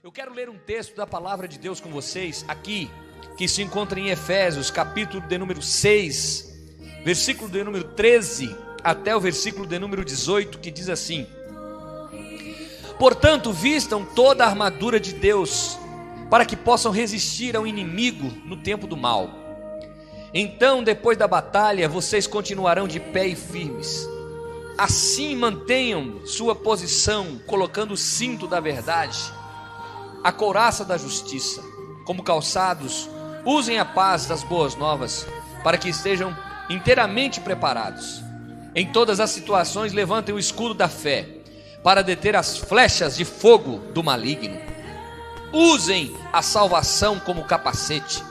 Eu quero ler um texto da palavra de Deus com vocês aqui, que se encontra em Efésios, capítulo de número 6, versículo de número 13 até o versículo de número 18, que diz assim: Portanto, vistam toda a armadura de Deus, para que possam resistir ao inimigo no tempo do mal. Então, depois da batalha, vocês continuarão de pé e firmes. Assim mantenham sua posição, colocando o cinto da verdade, a couraça da justiça, como calçados, usem a paz das boas novas, para que estejam inteiramente preparados. Em todas as situações, levantem o escudo da fé, para deter as flechas de fogo do maligno. Usem a salvação como capacete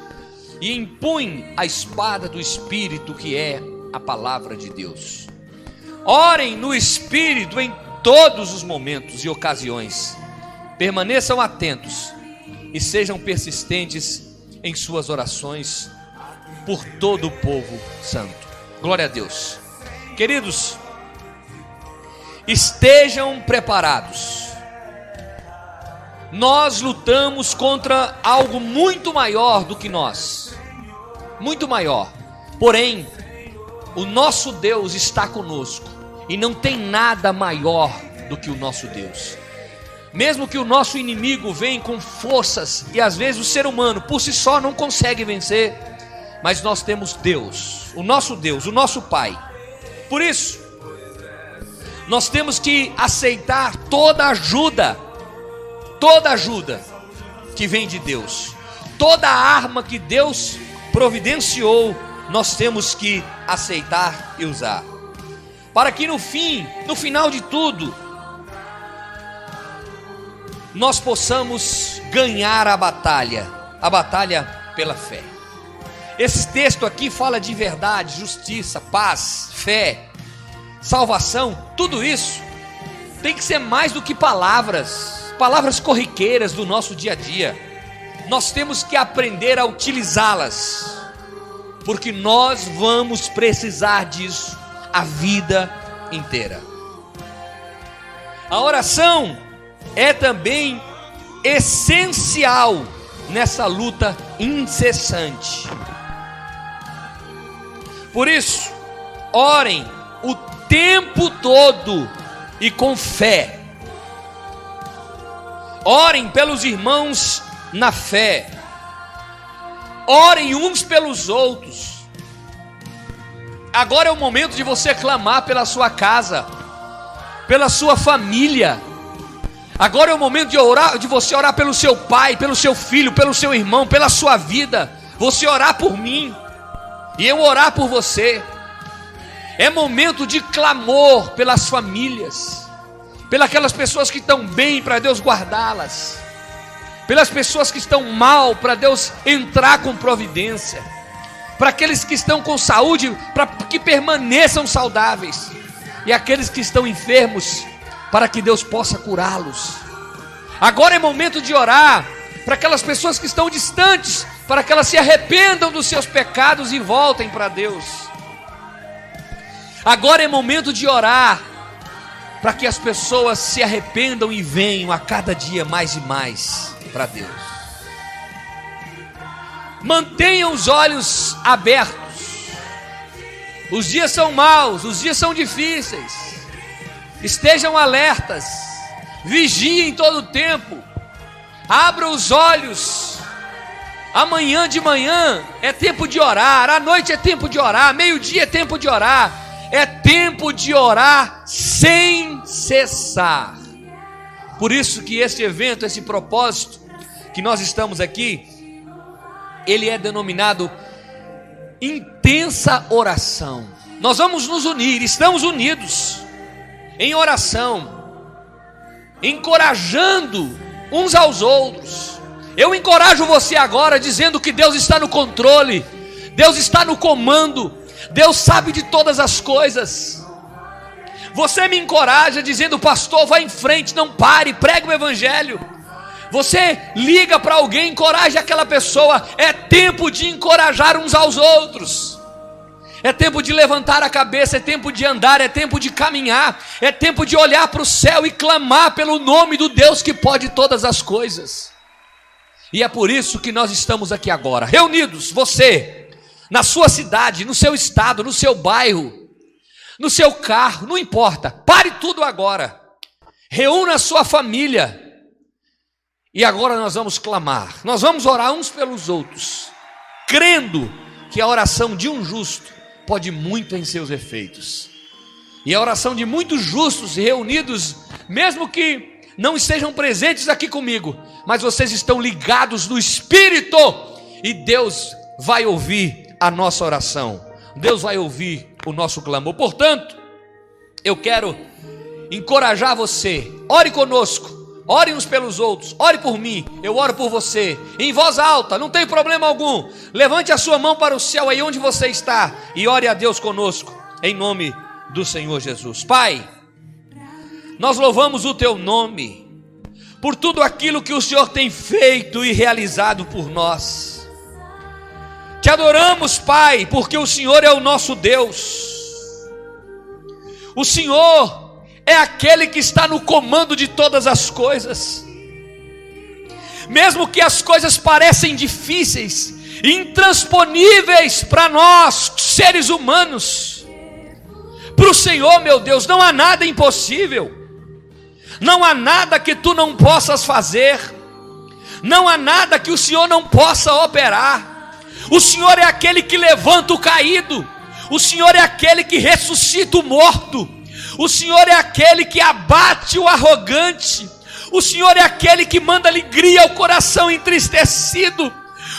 e empunhem a espada do Espírito, que é a palavra de Deus. Orem no Espírito em todos os momentos e ocasiões. Permaneçam atentos e sejam persistentes em suas orações por todo o povo santo. Glória a Deus. Queridos, estejam preparados. Nós lutamos contra algo muito maior do que nós. Muito maior. Porém, o nosso Deus está conosco e não tem nada maior do que o nosso Deus. Mesmo que o nosso inimigo venha com forças e às vezes o ser humano por si só não consegue vencer, mas nós temos Deus, o nosso Deus, o nosso Pai. Por isso, nós temos que aceitar toda ajuda, toda ajuda que vem de Deus, toda arma que Deus providenciou, nós temos que aceitar e usar, para que no fim, no final de tudo, nós possamos ganhar a batalha, a batalha pela fé. Esse texto aqui fala de verdade, justiça, paz, fé, salvação, tudo isso tem que ser mais do que palavras, palavras corriqueiras do nosso dia a dia. Nós temos que aprender a utilizá-las, porque nós vamos precisar disso a vida inteira. A oração é também essencial nessa luta incessante. Por isso, orem o tempo todo e com fé. Orem pelos irmãos na fé. Orem uns pelos outros. Agora é o momento de você clamar pela sua casa, pela sua família. Agora é o momento de orar, de você orar pelo seu pai, pelo seu filho, pelo seu irmão, pela sua vida. Você orar por mim e eu orar por você. É momento de clamor pelas famílias, pelas pessoas que estão bem para Deus guardá-las, pelas pessoas que estão mal para Deus entrar com providência, para aqueles que estão com saúde para que permaneçam saudáveis e aqueles que estão enfermos para que Deus possa curá-los. Agora é momento de orar para aquelas pessoas que estão distantes, para que elas se arrependam dos seus pecados e voltem para Deus. Agora é momento de orar para que as pessoas se arrependam e venham a cada dia mais e mais para Deus. Mantenham os olhos abertos. Os dias são maus, os dias são difíceis. Estejam alertas, vigiem todo o tempo, abram os olhos. Amanhã de manhã é tempo de orar, à noite é tempo de orar, meio-dia é tempo de orar, é tempo de orar sem cessar. Por isso que este evento, esse propósito que nós estamos aqui, ele é denominado intensa oração. Nós vamos nos unir, estamos unidos em oração, encorajando uns aos outros. Eu encorajo você agora dizendo que Deus está no controle, Deus está no comando, Deus sabe de todas as coisas. Você me encoraja dizendo, pastor, vá em frente, não pare, pregue o evangelho. Você liga para alguém, encoraja aquela pessoa. É tempo de encorajar uns aos outros. É tempo de levantar a cabeça, é tempo de andar, é tempo de caminhar, é tempo de olhar para o céu e clamar pelo nome do Deus que pode todas as coisas. E é por isso que nós estamos aqui agora, reunidos, você, na sua cidade, no seu estado, no seu bairro, no seu carro, não importa, pare tudo agora, reúna a sua família, e agora nós vamos clamar, nós vamos orar uns pelos outros, crendo que a oração de um justo pode muito em seus efeitos. E a oração de muitos justos reunidos, mesmo que não estejam presentes aqui comigo, mas vocês estão ligados no Espírito, e Deus vai ouvir a nossa oração, Deus vai ouvir o nosso clamor. Portanto, eu quero encorajar você, ore conosco, ore uns pelos outros, ore por mim, eu oro por você, em voz alta, não tem problema algum. Levante a sua mão para o céu aí onde você está e ore a Deus conosco, em nome do Senhor Jesus. Pai, nós louvamos o teu nome por tudo aquilo que o Senhor tem feito e realizado por nós. Te adoramos, Pai, porque o Senhor é o nosso Deus. O Senhor é aquele que está no comando de todas as coisas. Mesmo que as coisas parecem difíceis, intransponíveis para nós, seres humanos, para o Senhor, meu Deus, não há nada impossível, não há nada que tu não possas fazer, não há nada que o Senhor não possa operar. O Senhor é aquele que levanta o caído, o Senhor é aquele que ressuscita o morto, o Senhor é aquele que abate o arrogante. O Senhor é aquele que manda alegria ao coração entristecido.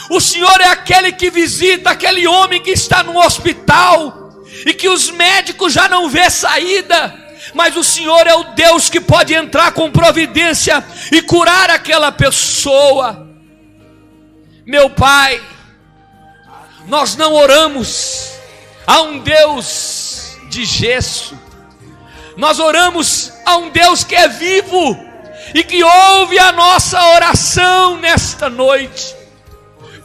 O Senhor é aquele que visita aquele homem que está no hospital e que os médicos já não vê saída. Mas o Senhor é o Deus que pode entrar com providência e curar aquela pessoa. Meu Pai, nós não oramos a um Deus de gesso, nós oramos a um Deus que é vivo e que ouve a nossa oração nesta noite.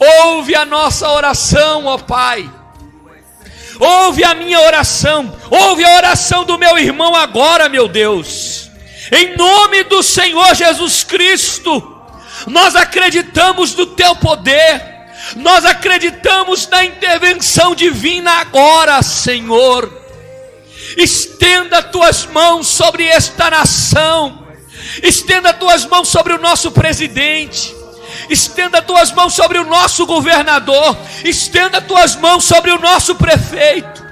Ouve a nossa oração, ó Pai. Ouve a minha oração, ouve a oração do meu irmão agora, meu Deus. Em nome do Senhor Jesus Cristo, nós acreditamos no teu poder. Nós acreditamos na intervenção divina agora, Senhor estenda tuas mãos sobre esta nação, estenda tuas mãos sobre o nosso presidente, estenda tuas mãos sobre o nosso governador, estenda tuas mãos sobre o nosso prefeito.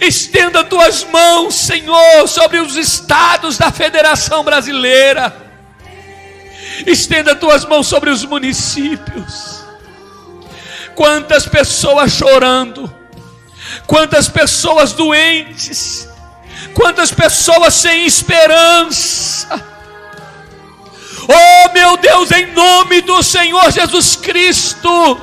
Estenda tuas mãos, Senhor, sobre os estados da Federação Brasileira. Estenda tuas mãos sobre os municípios. Quantas pessoas chorando, quantas pessoas doentes, quantas pessoas sem esperança. Oh meu Deus, em nome do Senhor Jesus Cristo,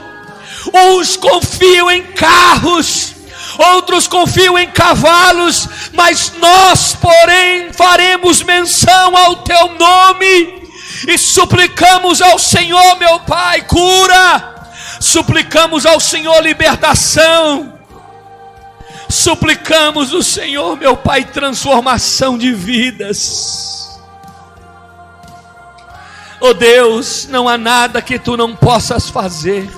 uns confiam em carros, outros confiam em cavalos, mas nós, porém, faremos menção ao teu nome e suplicamos ao Senhor, meu Pai, cura, suplicamos ao Senhor libertação suplicamos o Senhor, meu Pai, transformação de vidas. Oh Deus, não há nada que tu não possas fazer,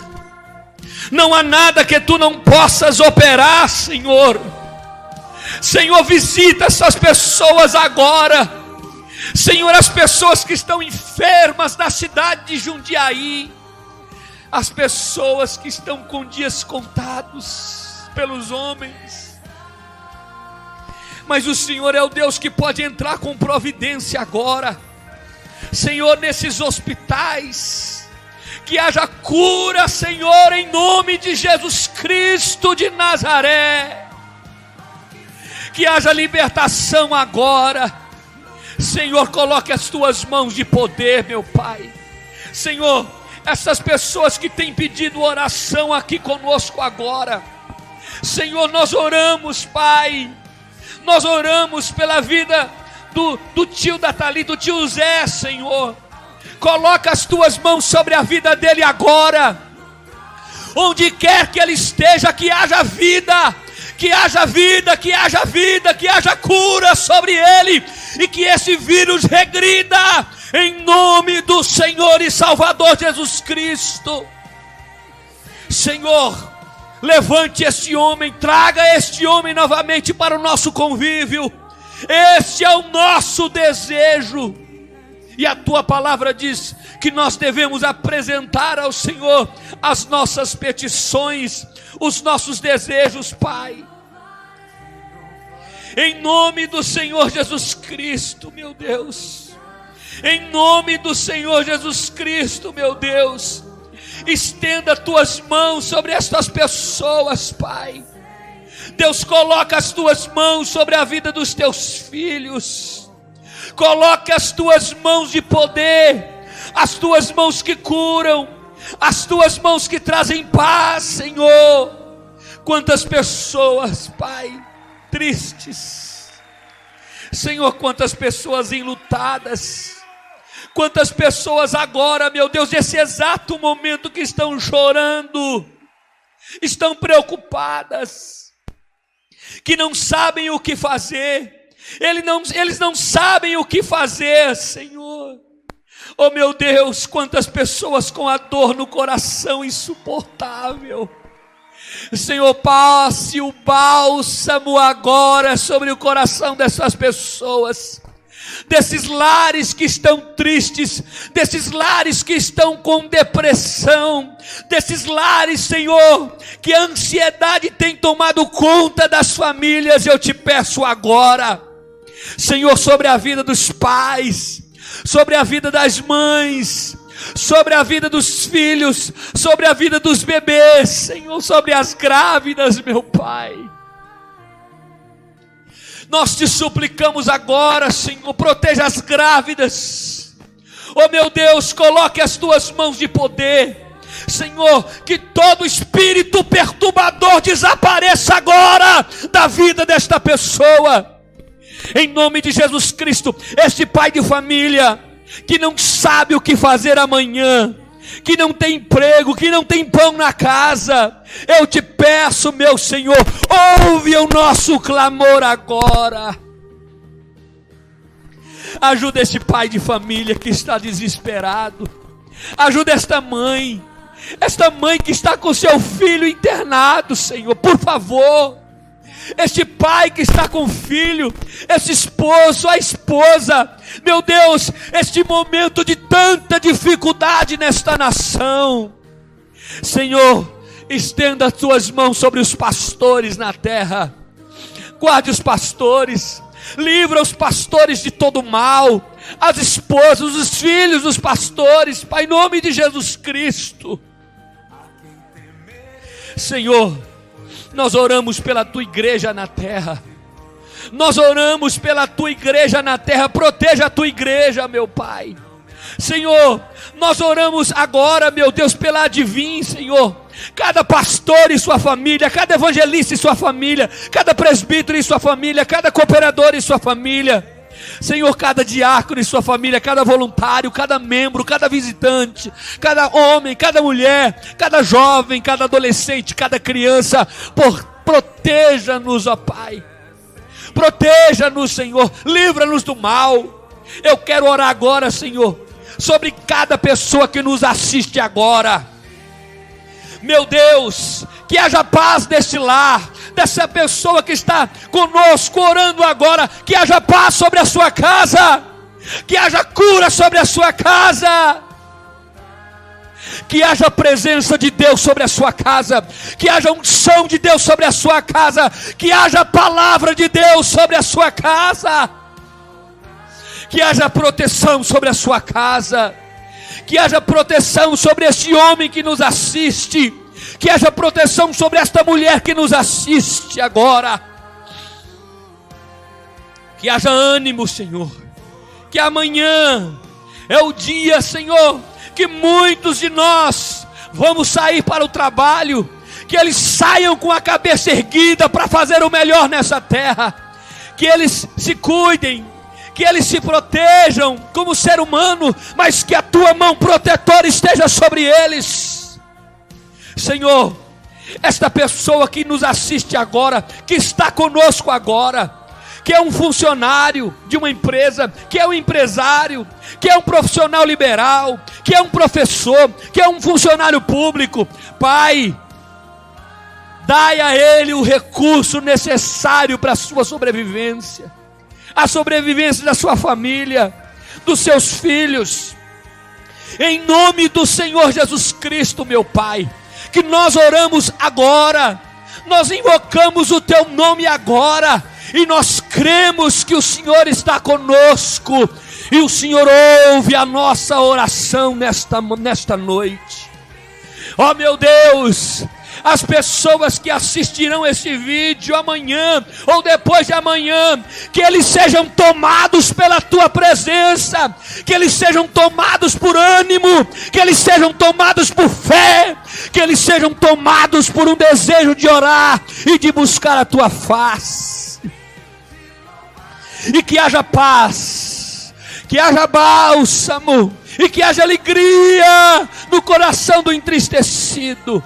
não há nada que tu não possas operar, Senhor. Senhor, visita essas pessoas agora. Senhor, as pessoas que estão enfermas na cidade de Jundiaí, as pessoas que estão com dias contados pelos homens. Mas o Senhor é o Deus que pode entrar com providência agora. Senhor, nesses hospitais, que haja cura, Senhor, em nome de Jesus Cristo de Nazaré. Que haja libertação agora. Senhor, coloque as tuas mãos de poder, meu Pai. Senhor, essas pessoas que têm pedido oração aqui conosco agora Senhor, nós oramos, Pai, nós oramos pela vida do, do tio da Thalita, do tio Zé, Senhor. Coloca as tuas mãos sobre a vida dele agora. onde quer que ele esteja, que haja vida, que haja vida, que haja vida, que haja cura sobre ele e que esse vírus regrida em nome do Senhor e Salvador Jesus Cristo. Senhor, levante este homem, traga este homem novamente para o nosso convívio. Este é o nosso desejo. E a tua palavra diz que nós devemos apresentar ao Senhor as nossas petições, os nossos desejos, Pai. Em nome do Senhor Jesus Cristo, meu Deus. Em nome do Senhor Jesus Cristo, meu Deus. Estenda tuas mãos sobre estas pessoas, Pai. Deus, coloca as tuas mãos sobre a vida dos teus filhos. Coloque as tuas mãos de poder, as tuas mãos que curam, as tuas mãos que trazem paz, Senhor. Quantas pessoas, Pai, tristes. Senhor, quantas pessoas enlutadas. Quantas pessoas agora, meu Deus, nesse exato momento que estão chorando, estão preocupadas, que não sabem o que fazer, eles não, eles não sabem o que fazer, Senhor. Oh meu Deus, quantas pessoas com a dor no coração insuportável. Senhor, passe o bálsamo agora sobre o coração dessas pessoas desses lares que estão tristes, desses lares que estão com depressão, desses lares, Senhor, que a ansiedade tem tomado conta das famílias, eu te peço agora, Senhor, sobre a vida dos pais, sobre a vida das mães, sobre a vida dos filhos, sobre a vida dos bebês, Senhor, sobre as grávidas, meu Pai. Nós te suplicamos agora, Senhor, proteja as grávidas. Oh meu Deus, coloque as tuas mãos de poder. Senhor, que todo espírito perturbador desapareça agora da vida desta pessoa. Em nome de Jesus Cristo, este pai de família que não sabe o que fazer amanhã, que não tem emprego, que não tem pão na casa. Eu te peço, meu Senhor, ouve o nosso clamor agora. Ajuda esse pai de família que está desesperado. Ajuda esta mãe, esta mãe que está com seu filho internado, Senhor, por favor este pai que está com o filho, esse esposo, a esposa, meu Deus, este momento de tanta dificuldade nesta nação. Senhor, estenda as tuas mãos sobre os pastores na terra, guarde os pastores, livra os pastores de todo mal, as esposas, os filhos dos pastores, Pai, em nome de Jesus Cristo. Senhor, nós oramos pela tua igreja na terra. Nós oramos pela tua igreja na terra. Proteja a tua igreja, meu Pai. Senhor, nós oramos agora, meu Deus, pela Advim, Senhor. Cada pastor e sua família, cada evangelista e sua família, cada presbítero e sua família, cada cooperador e sua família. Senhor, cada diácono e sua família, cada voluntário, cada membro, cada visitante, cada homem, cada mulher, cada jovem, cada adolescente, cada criança, proteja-nos, ó Pai. Proteja-nos, Senhor, livra-nos do mal. Eu quero orar agora, Senhor, sobre cada pessoa que nos assiste agora. Meu Deus, que haja paz neste lar, dessa pessoa que está conosco orando agora, que haja paz sobre a sua casa, que haja cura sobre a sua casa. Que haja presença de Deus sobre a sua casa, que haja unção de Deus sobre a sua casa, que haja palavra de Deus sobre a sua casa, que haja proteção sobre a sua casa, que haja proteção sobre este homem que nos assiste, que haja proteção sobre esta mulher que nos assiste agora. Que haja ânimo, Senhor. Que amanhã é o dia, Senhor, que muitos de nós vamos sair para o trabalho, que eles saiam com a cabeça erguida para fazer o melhor nessa terra, que eles se cuidem, que eles se protejam como ser humano, mas que a tua mão protetora esteja sobre eles Senhor, esta pessoa que nos assiste agora, que está conosco agora, que é um funcionário de uma empresa, que é um empresário, que é um profissional liberal, que é um professor, que é um funcionário público. Pai, dai a ele o recurso necessário para a sua sobrevivência, a sobrevivência da sua família, dos seus filhos. Em nome do Senhor Jesus Cristo, meu Pai, que nós oramos agora, nós invocamos o teu nome agora. E nós cremos que o Senhor está conosco, e o Senhor ouve a nossa oração nesta, nesta noite. Ó oh, meu Deus, as pessoas que assistirão esse vídeo amanhã ou depois de amanhã, que eles sejam tomados pela tua presença, que eles sejam tomados por ânimo, que eles sejam tomados por fé, que eles sejam tomados por um desejo de orar e de buscar a tua face e que haja paz, que haja bálsamo e que haja alegria no coração do entristecido.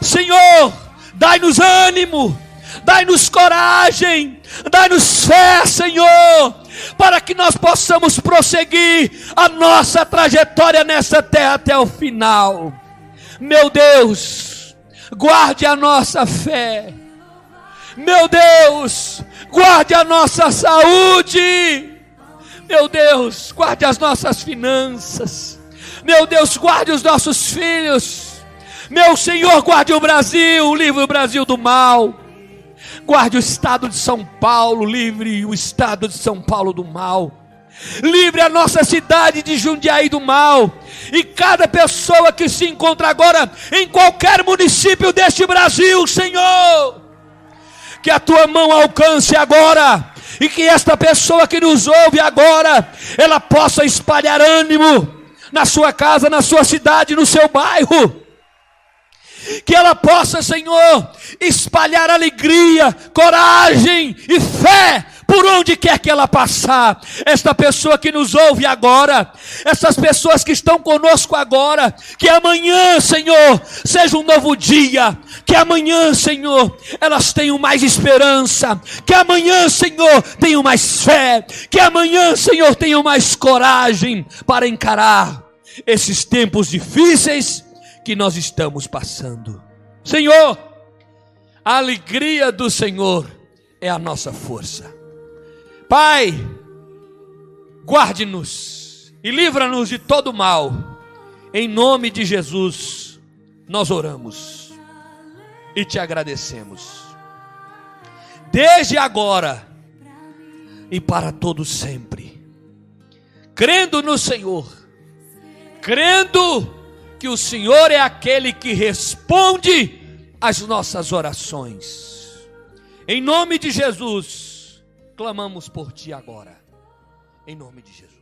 Senhor, dai-nos ânimo, dai-nos coragem, dai-nos fé, Senhor, para que nós possamos prosseguir a nossa trajetória nessa terra até o final. Meu Deus, guarde a nossa fé. Meu Deus, guarde a nossa saúde. Meu Deus, guarde as nossas finanças. Meu Deus, guarde os nossos filhos. Meu Senhor, guarde o Brasil, livre o Brasil do mal. Guarde o estado de São Paulo, livre o estado de São Paulo do mal. Livre a nossa cidade de Jundiaí do mal. E cada pessoa que se encontra agora em qualquer município deste Brasil, Senhor que a tua mão alcance agora, e que esta pessoa que nos ouve agora, ela possa espalhar ânimo na sua casa, na sua cidade, no seu bairro. Que ela possa, Senhor, espalhar alegria, coragem e fé por onde quer que ela passar, esta pessoa que nos ouve agora, essas pessoas que estão conosco agora, que amanhã, Senhor, seja um novo dia, que amanhã, Senhor, elas tenham mais esperança, que amanhã, Senhor, tenham mais fé, que amanhã, Senhor, tenham mais coragem para encarar esses tempos difíceis que nós estamos passando. Senhor, a alegria do Senhor é a nossa força. Pai, guarde-nos e livra-nos de todo mal. Em nome de Jesus, nós oramos e te agradecemos. Desde agora e para todo sempre. Crendo no Senhor, crendo que o Senhor é aquele que responde às nossas orações. Em nome de Jesus, clamamos por ti agora, em nome de Jesus.